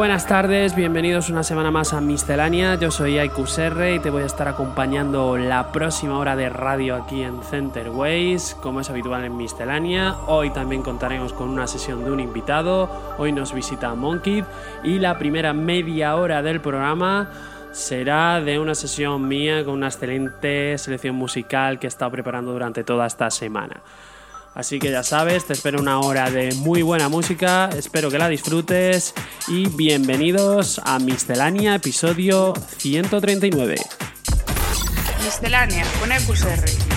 Buenas tardes, bienvenidos una semana más a Miscelánea. Yo soy R y te voy a estar acompañando la próxima hora de radio aquí en Center Ways, como es habitual en Miscelánea. Hoy también contaremos con una sesión de un invitado. Hoy nos visita Monkey y la primera media hora del programa será de una sesión mía con una excelente selección musical que he estado preparando durante toda esta semana. Así que ya sabes, te espero una hora de muy buena música, espero que la disfrutes y bienvenidos a Miscelánea, episodio 139. Miscelánea con EQSR.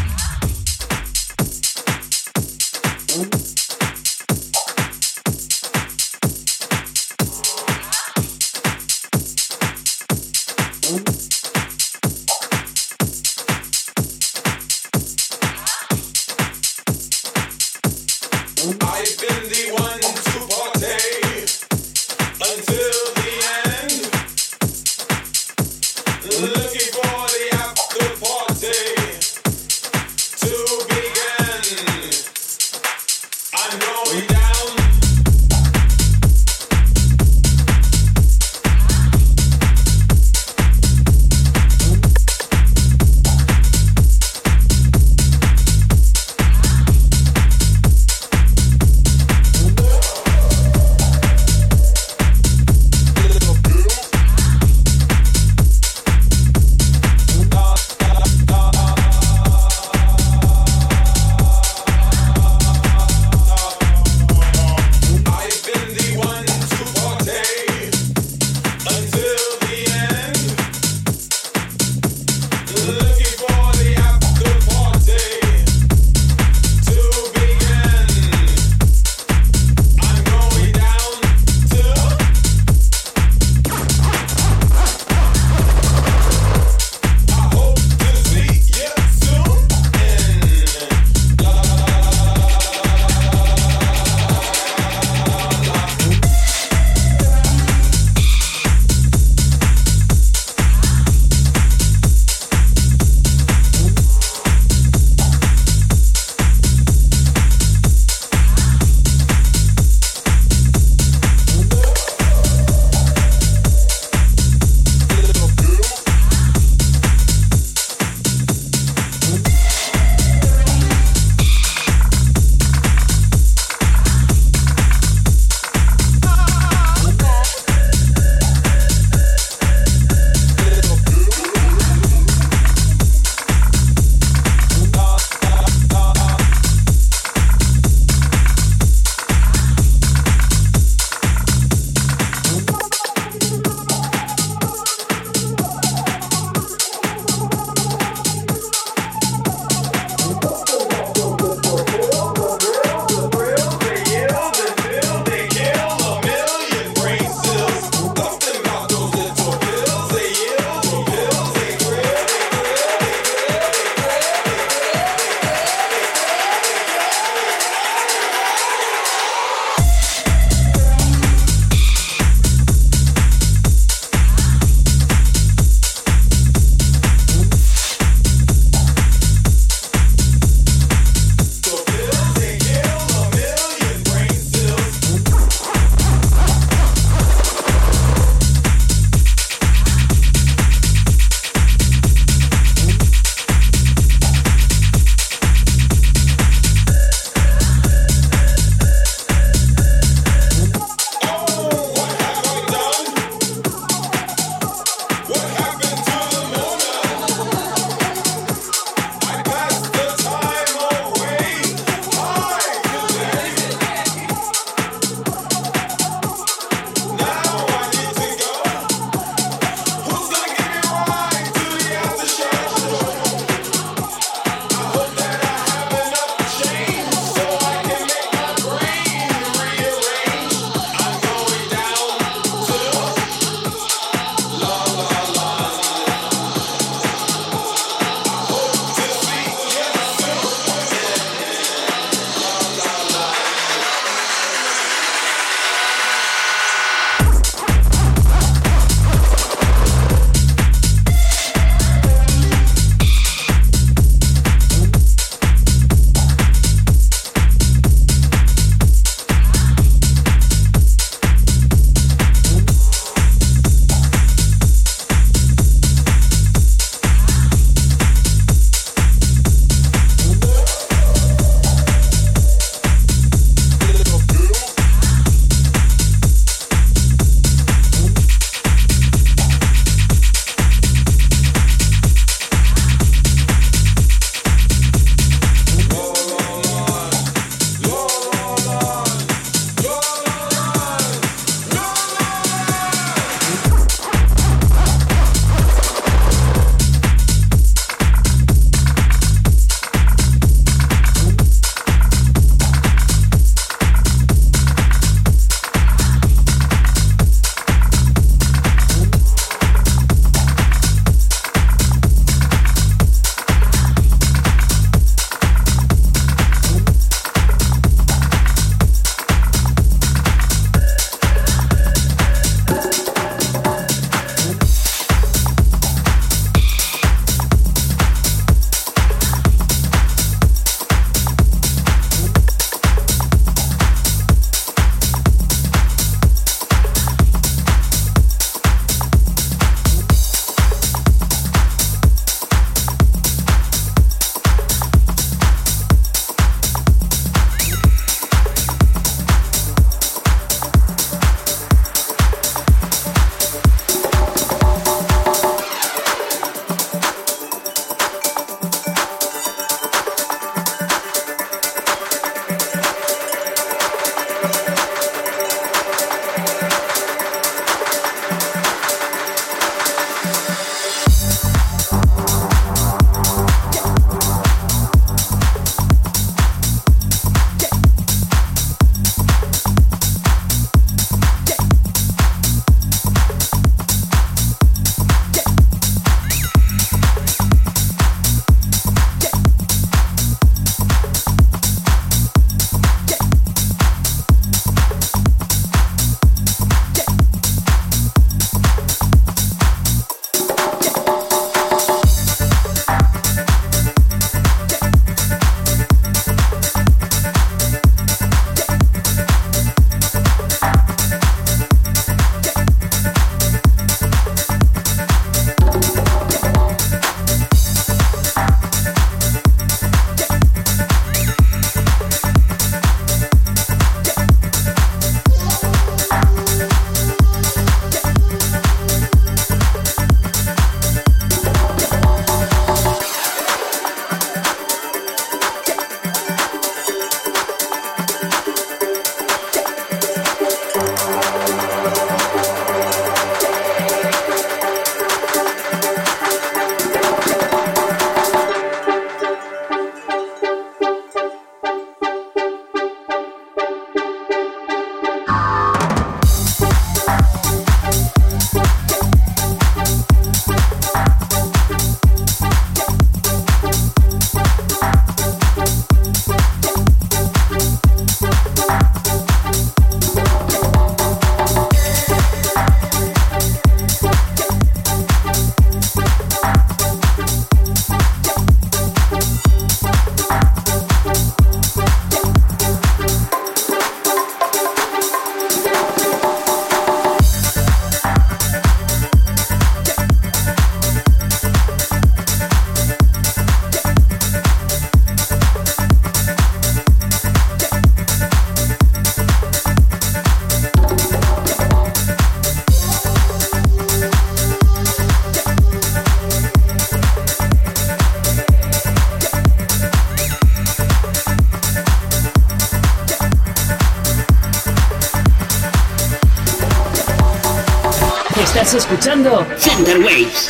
Center Waves.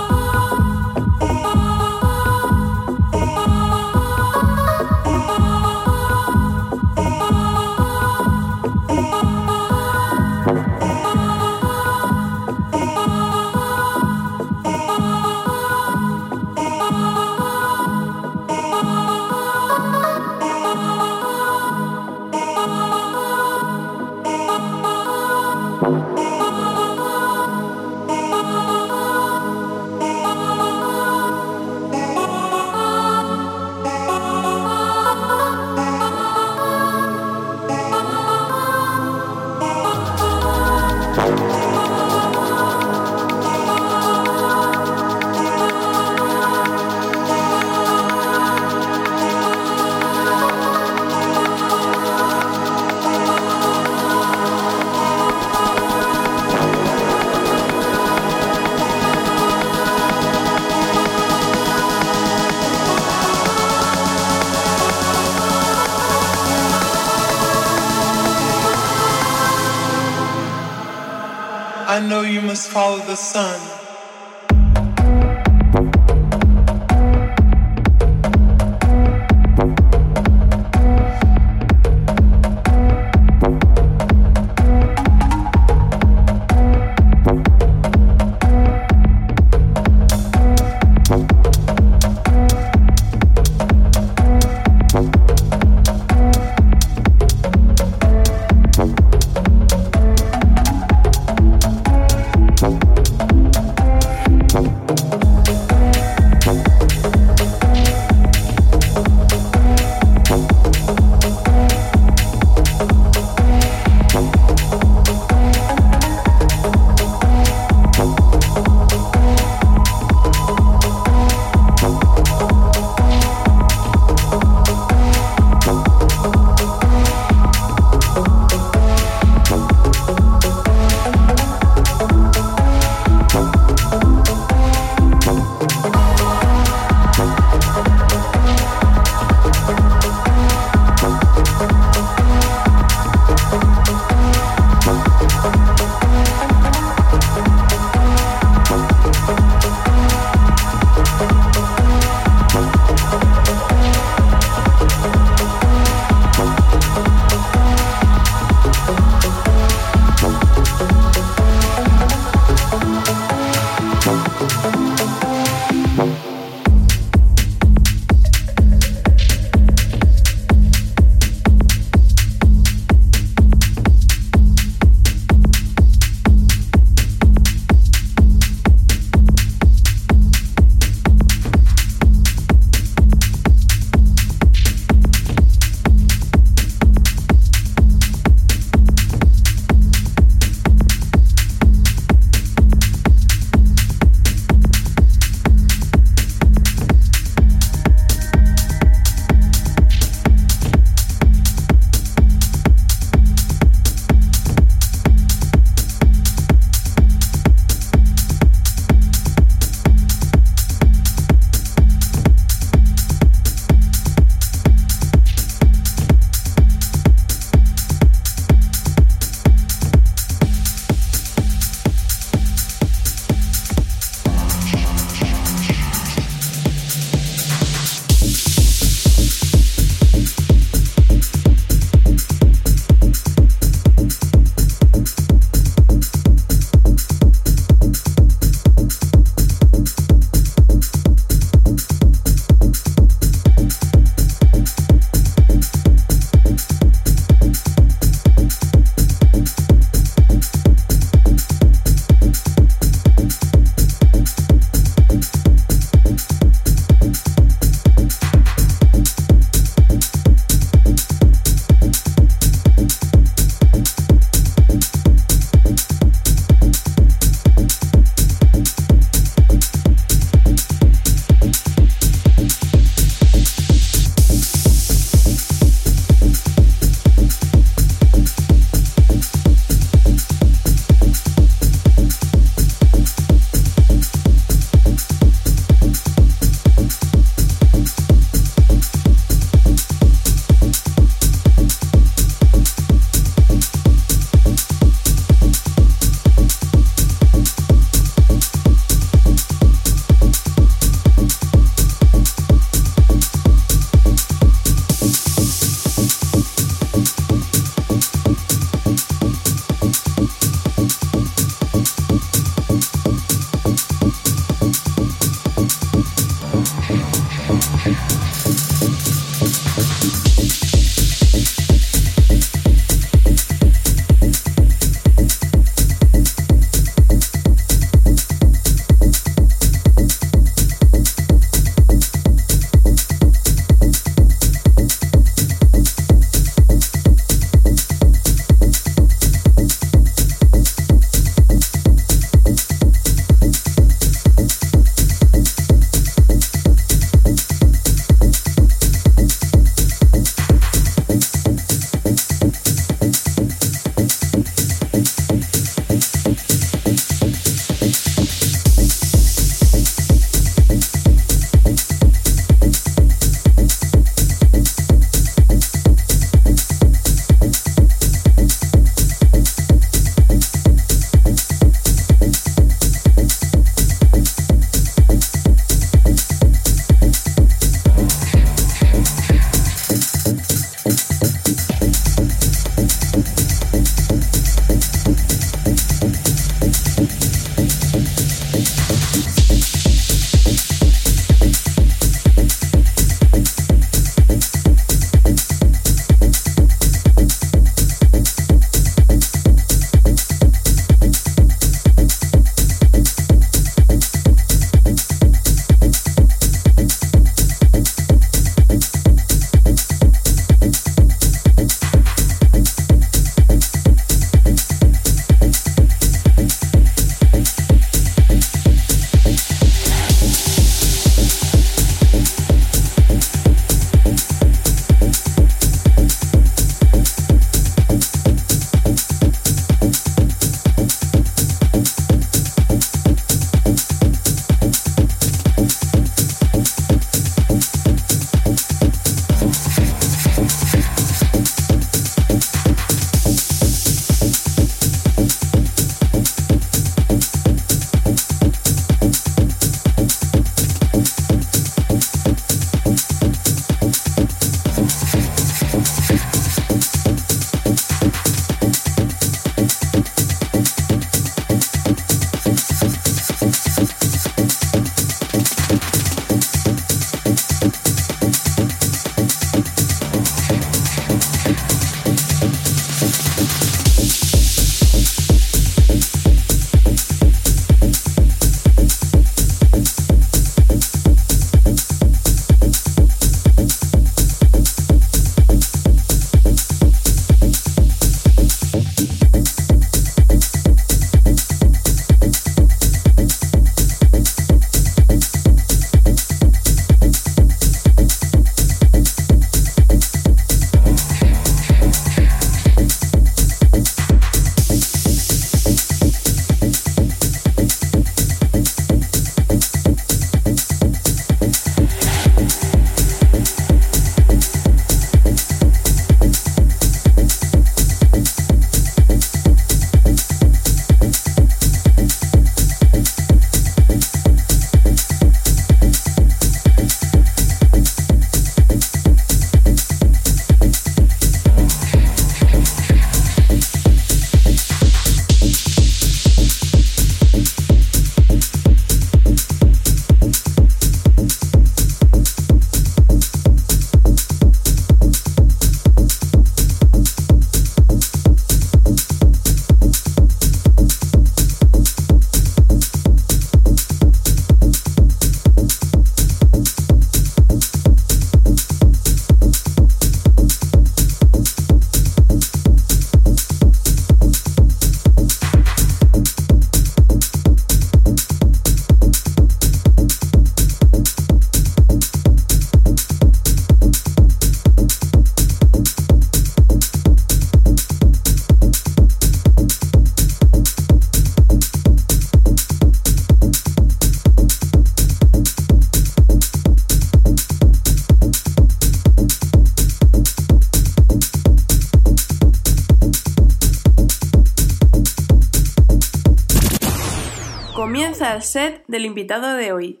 Del invitado de hoy.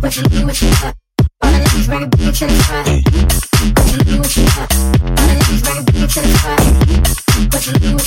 What you do, what you do, all the ladies wanna be to the front.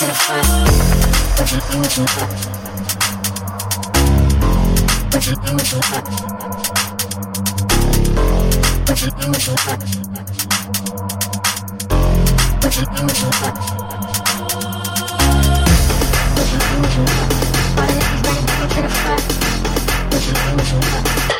to you front. Put your up. Put your energy up. Put your energy up. Put your energy up. Put your energy up. Body is ready to the front. Put your up.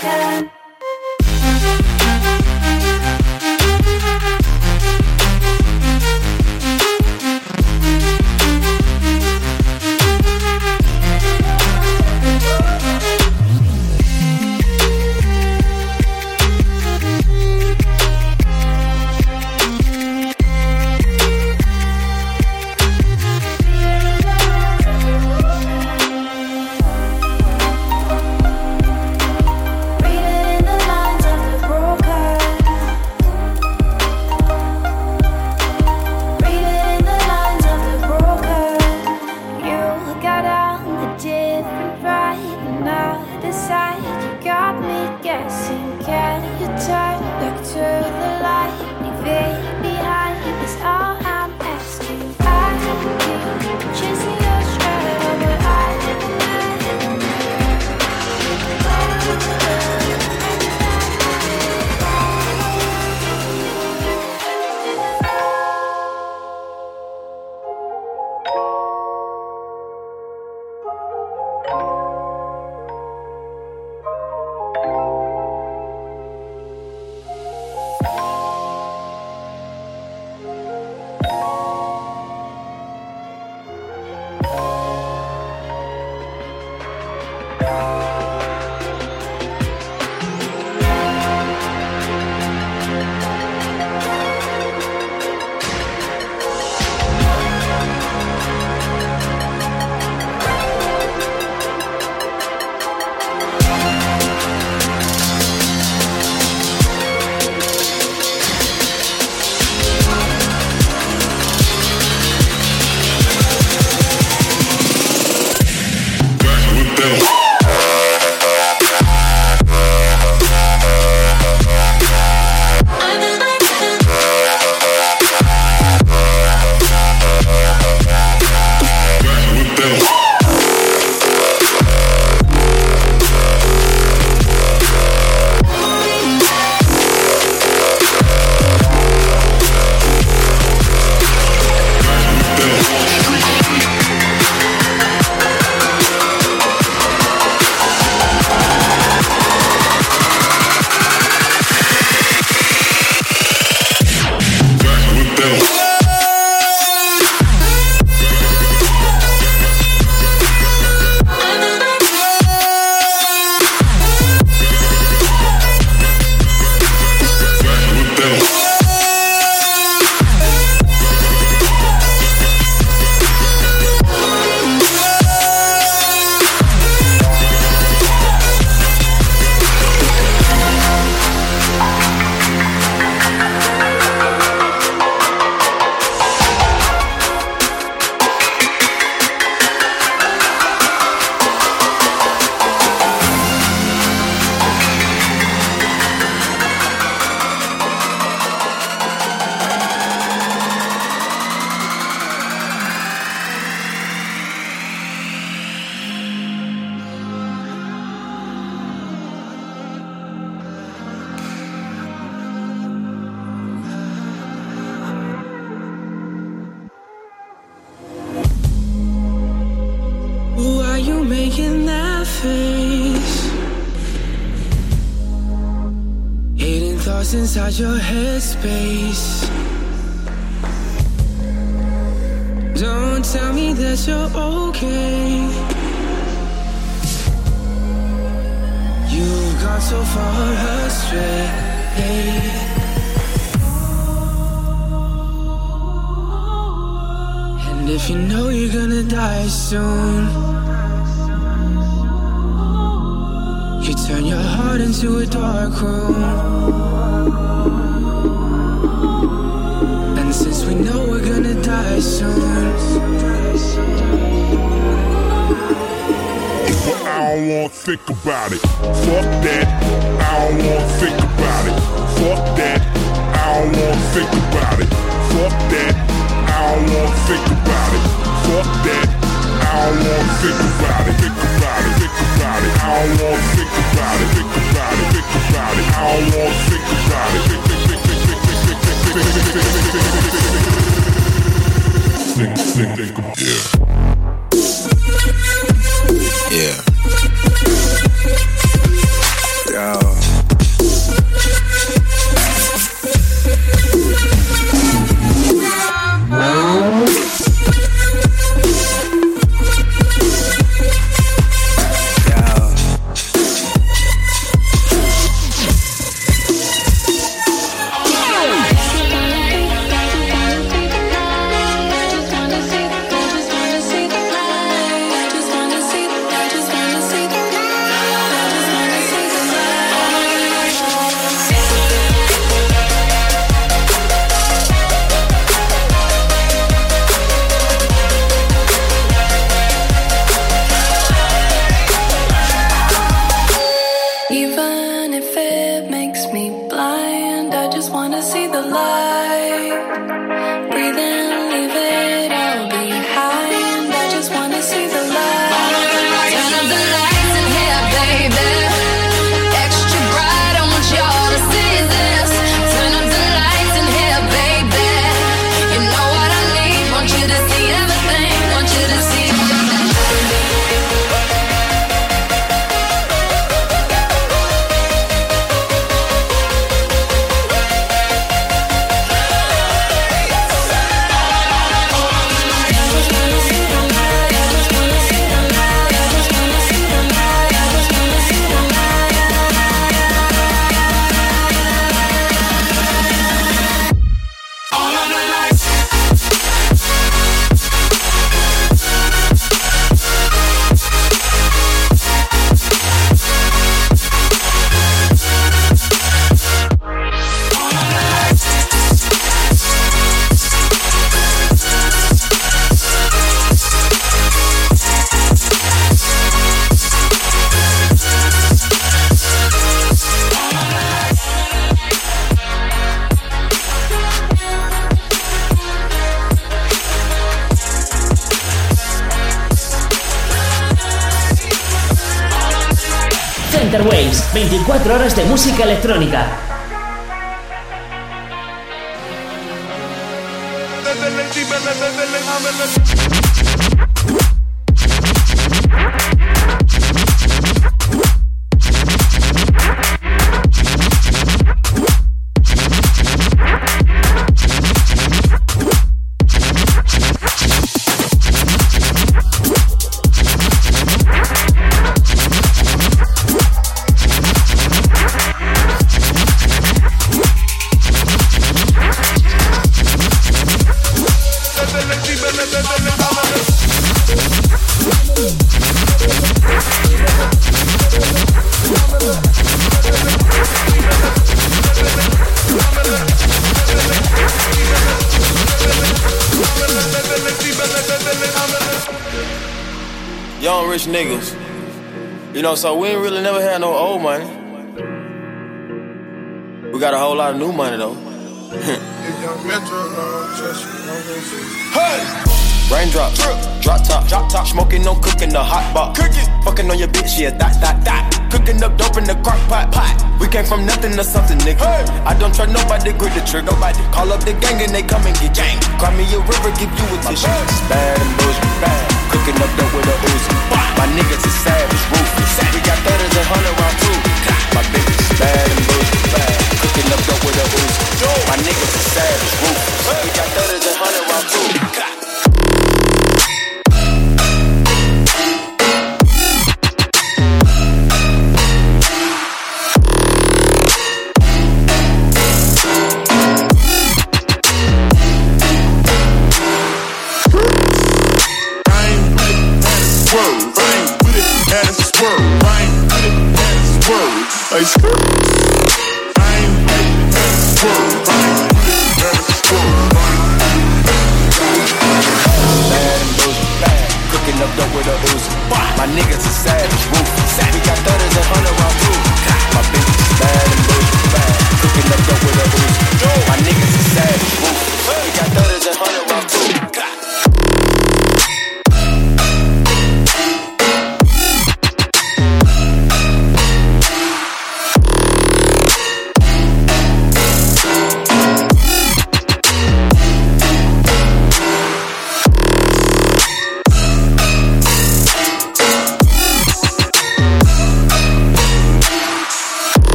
can. And if you know you're gonna die soon, you turn your heart into a dark room. And since we know we're gonna die soon don't wanna think about it. Fuck that. I don't wanna think about it. Fuck that. I don't wanna think about it. Fuck that. I don't wanna think about it. Fuck that. I don't wanna think about it. Think about it. Think about it. I don't wanna think about it. Think about it. Think about it. I don't wanna think about it. Think, think, think, think, think, think, think, think, think, think, think, think, yeah. Yeah. De música electrónica. Young rich niggas. You know, so we ain't really never had no old money. We got a whole lot of new money though. Hey! Raindrop, drop top, drop top, smoking on cooking the hot box, cooking, fucking on your bitch, yeah, that, that, that, cooking up dope in the crock pot, pot. We came from nothing to something, nigga. I don't trust nobody, grip the trigger, nobody. Call up the gang and they come and get gang. Cry me a river, give you a tissue. Bad and bullshit, bad. Cooking up dope with a Uzi. My niggas is savage, ruthless. We got thudders and hundred round too. My bitch is bad and up with Uzi. My niggas is savage, ruthless. We got thudders and hundred round too.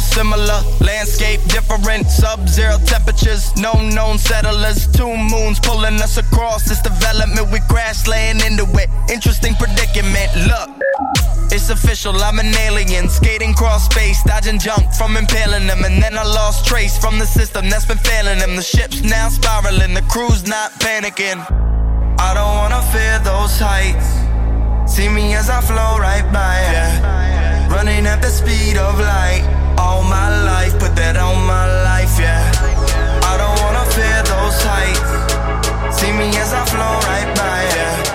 Similar, landscape different, sub-zero temperatures, no known settlers, two moons pulling us across this development. We crash laying into it. Interesting predicament. Look. It's official, I'm an alien, skating cross space, dodging junk from impaling them, and then I lost trace from the system that's been failing them. The ship's now spiraling, the crew's not panicking. I don't wanna fear those heights. See me as I flow right by, yeah. Running at the speed of light. All my life, put that on my life, yeah. I don't wanna fear those heights. See me as I flow right by, yeah.